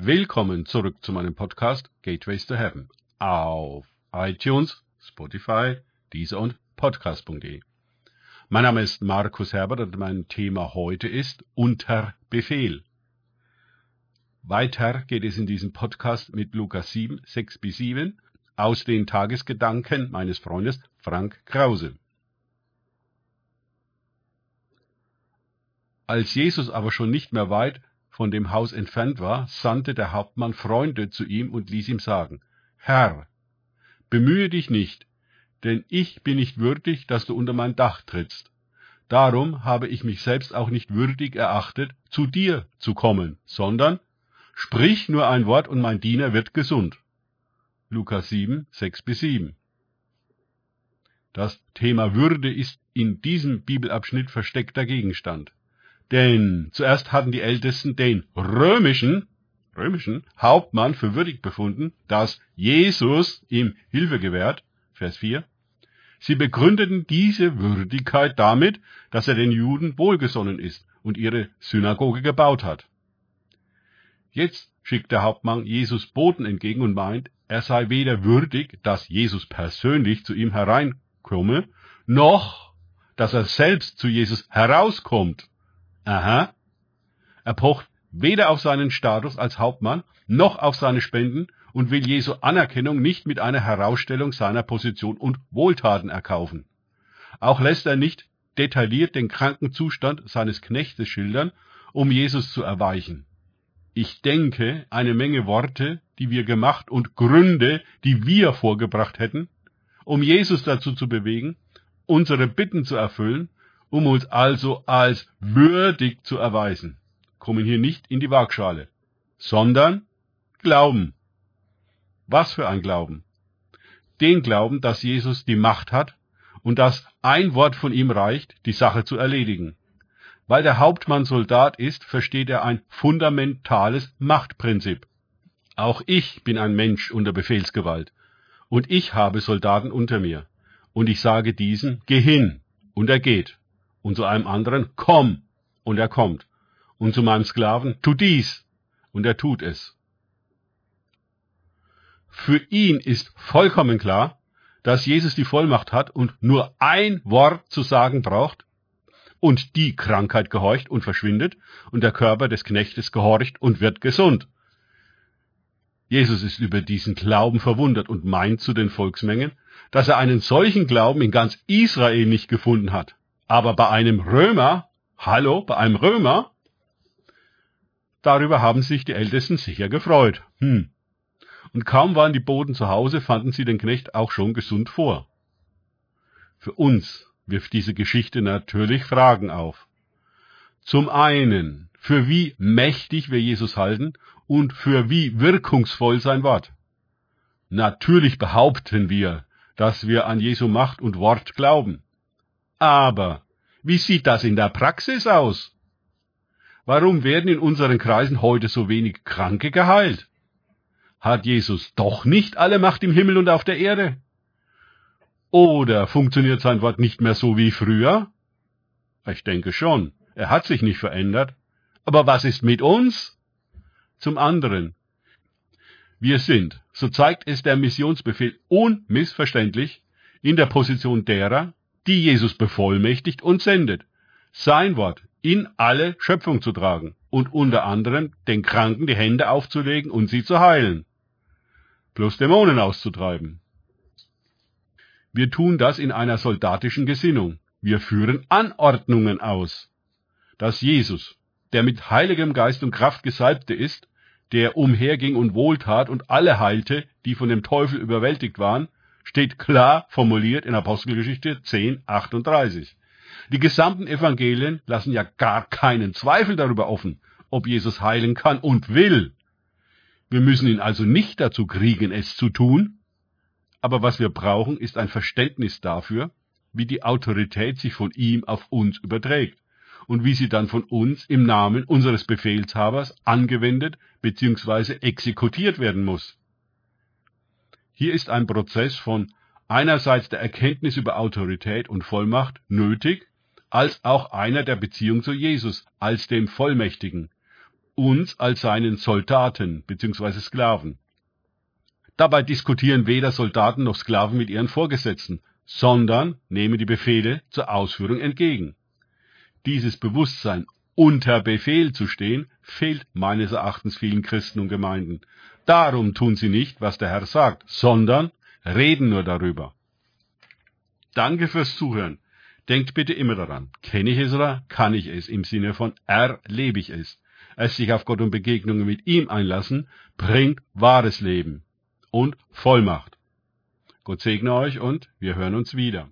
Willkommen zurück zu meinem Podcast Gateways to Heaven auf iTunes, Spotify, Deezer und Podcast.de. Mein Name ist Markus Herbert und mein Thema heute ist Unter Befehl. Weiter geht es in diesem Podcast mit Lukas 7, 6 bis 7 aus den Tagesgedanken meines Freundes Frank Krause. Als Jesus aber schon nicht mehr weit von dem Haus entfernt war, sandte der Hauptmann Freunde zu ihm und ließ ihm sagen, Herr, bemühe dich nicht, denn ich bin nicht würdig, dass du unter mein Dach trittst. Darum habe ich mich selbst auch nicht würdig erachtet, zu dir zu kommen, sondern sprich nur ein Wort und mein Diener wird gesund. Lukas 7, 6 bis 7. Das Thema Würde ist in diesem Bibelabschnitt versteckter Gegenstand. Denn zuerst hatten die Ältesten den römischen, römischen Hauptmann für würdig befunden, dass Jesus ihm Hilfe gewährt, Vers 4. Sie begründeten diese Würdigkeit damit, dass er den Juden wohlgesonnen ist und ihre Synagoge gebaut hat. Jetzt schickt der Hauptmann Jesus Boten entgegen und meint, er sei weder würdig, dass Jesus persönlich zu ihm hereinkomme, noch dass er selbst zu Jesus herauskommt. Aha. Er pocht weder auf seinen Status als Hauptmann noch auf seine Spenden und will Jesu Anerkennung nicht mit einer Herausstellung seiner Position und Wohltaten erkaufen. Auch lässt er nicht detailliert den kranken Zustand seines Knechtes schildern, um Jesus zu erweichen. Ich denke, eine Menge Worte, die wir gemacht und Gründe, die wir vorgebracht hätten, um Jesus dazu zu bewegen, unsere Bitten zu erfüllen um uns also als würdig zu erweisen, kommen hier nicht in die Waagschale, sondern Glauben. Was für ein Glauben? Den Glauben, dass Jesus die Macht hat und dass ein Wort von ihm reicht, die Sache zu erledigen. Weil der Hauptmann Soldat ist, versteht er ein fundamentales Machtprinzip. Auch ich bin ein Mensch unter Befehlsgewalt. Und ich habe Soldaten unter mir. Und ich sage diesen, geh hin. Und er geht und zu einem anderen, komm, und er kommt, und zu meinem Sklaven, tu dies, und er tut es. Für ihn ist vollkommen klar, dass Jesus die Vollmacht hat und nur ein Wort zu sagen braucht, und die Krankheit gehorcht und verschwindet, und der Körper des Knechtes gehorcht und wird gesund. Jesus ist über diesen Glauben verwundert und meint zu den Volksmengen, dass er einen solchen Glauben in ganz Israel nicht gefunden hat. Aber bei einem Römer, hallo, bei einem Römer, darüber haben sich die Ältesten sicher gefreut. Hm. Und kaum waren die Boten zu Hause, fanden sie den Knecht auch schon gesund vor. Für uns wirft diese Geschichte natürlich Fragen auf. Zum einen, für wie mächtig wir Jesus halten und für wie wirkungsvoll sein Wort. Natürlich behaupten wir, dass wir an Jesu Macht und Wort glauben. Aber wie sieht das in der Praxis aus? Warum werden in unseren Kreisen heute so wenig Kranke geheilt? Hat Jesus doch nicht alle Macht im Himmel und auf der Erde? Oder funktioniert sein Wort nicht mehr so wie früher? Ich denke schon. Er hat sich nicht verändert. Aber was ist mit uns? Zum anderen. Wir sind, so zeigt es der Missionsbefehl unmissverständlich, in der Position derer, die Jesus bevollmächtigt und sendet, sein Wort in alle Schöpfung zu tragen und unter anderem den Kranken die Hände aufzulegen und sie zu heilen, plus Dämonen auszutreiben. Wir tun das in einer soldatischen Gesinnung. Wir führen Anordnungen aus. Dass Jesus, der mit heiligem Geist und Kraft gesalbte ist, der umherging und wohltat und alle heilte, die von dem Teufel überwältigt waren, steht klar formuliert in Apostelgeschichte 10, 38. Die gesamten Evangelien lassen ja gar keinen Zweifel darüber offen, ob Jesus heilen kann und will. Wir müssen ihn also nicht dazu kriegen, es zu tun, aber was wir brauchen, ist ein Verständnis dafür, wie die Autorität sich von ihm auf uns überträgt und wie sie dann von uns im Namen unseres Befehlshabers angewendet bzw. exekutiert werden muss. Hier ist ein Prozess von einerseits der Erkenntnis über Autorität und Vollmacht nötig, als auch einer der Beziehung zu Jesus als dem Vollmächtigen uns als seinen Soldaten bzw. Sklaven. Dabei diskutieren weder Soldaten noch Sklaven mit ihren Vorgesetzten, sondern nehmen die Befehle zur Ausführung entgegen. Dieses Bewusstsein, unter Befehl zu stehen, fehlt meines Erachtens vielen Christen und Gemeinden. Darum tun sie nicht, was der Herr sagt, sondern reden nur darüber. Danke fürs Zuhören. Denkt bitte immer daran, kenne ich es oder kann ich es, im Sinne von erlebe ich es. Es sich auf Gott und Begegnungen mit ihm einlassen, bringt wahres Leben und Vollmacht. Gott segne euch und wir hören uns wieder.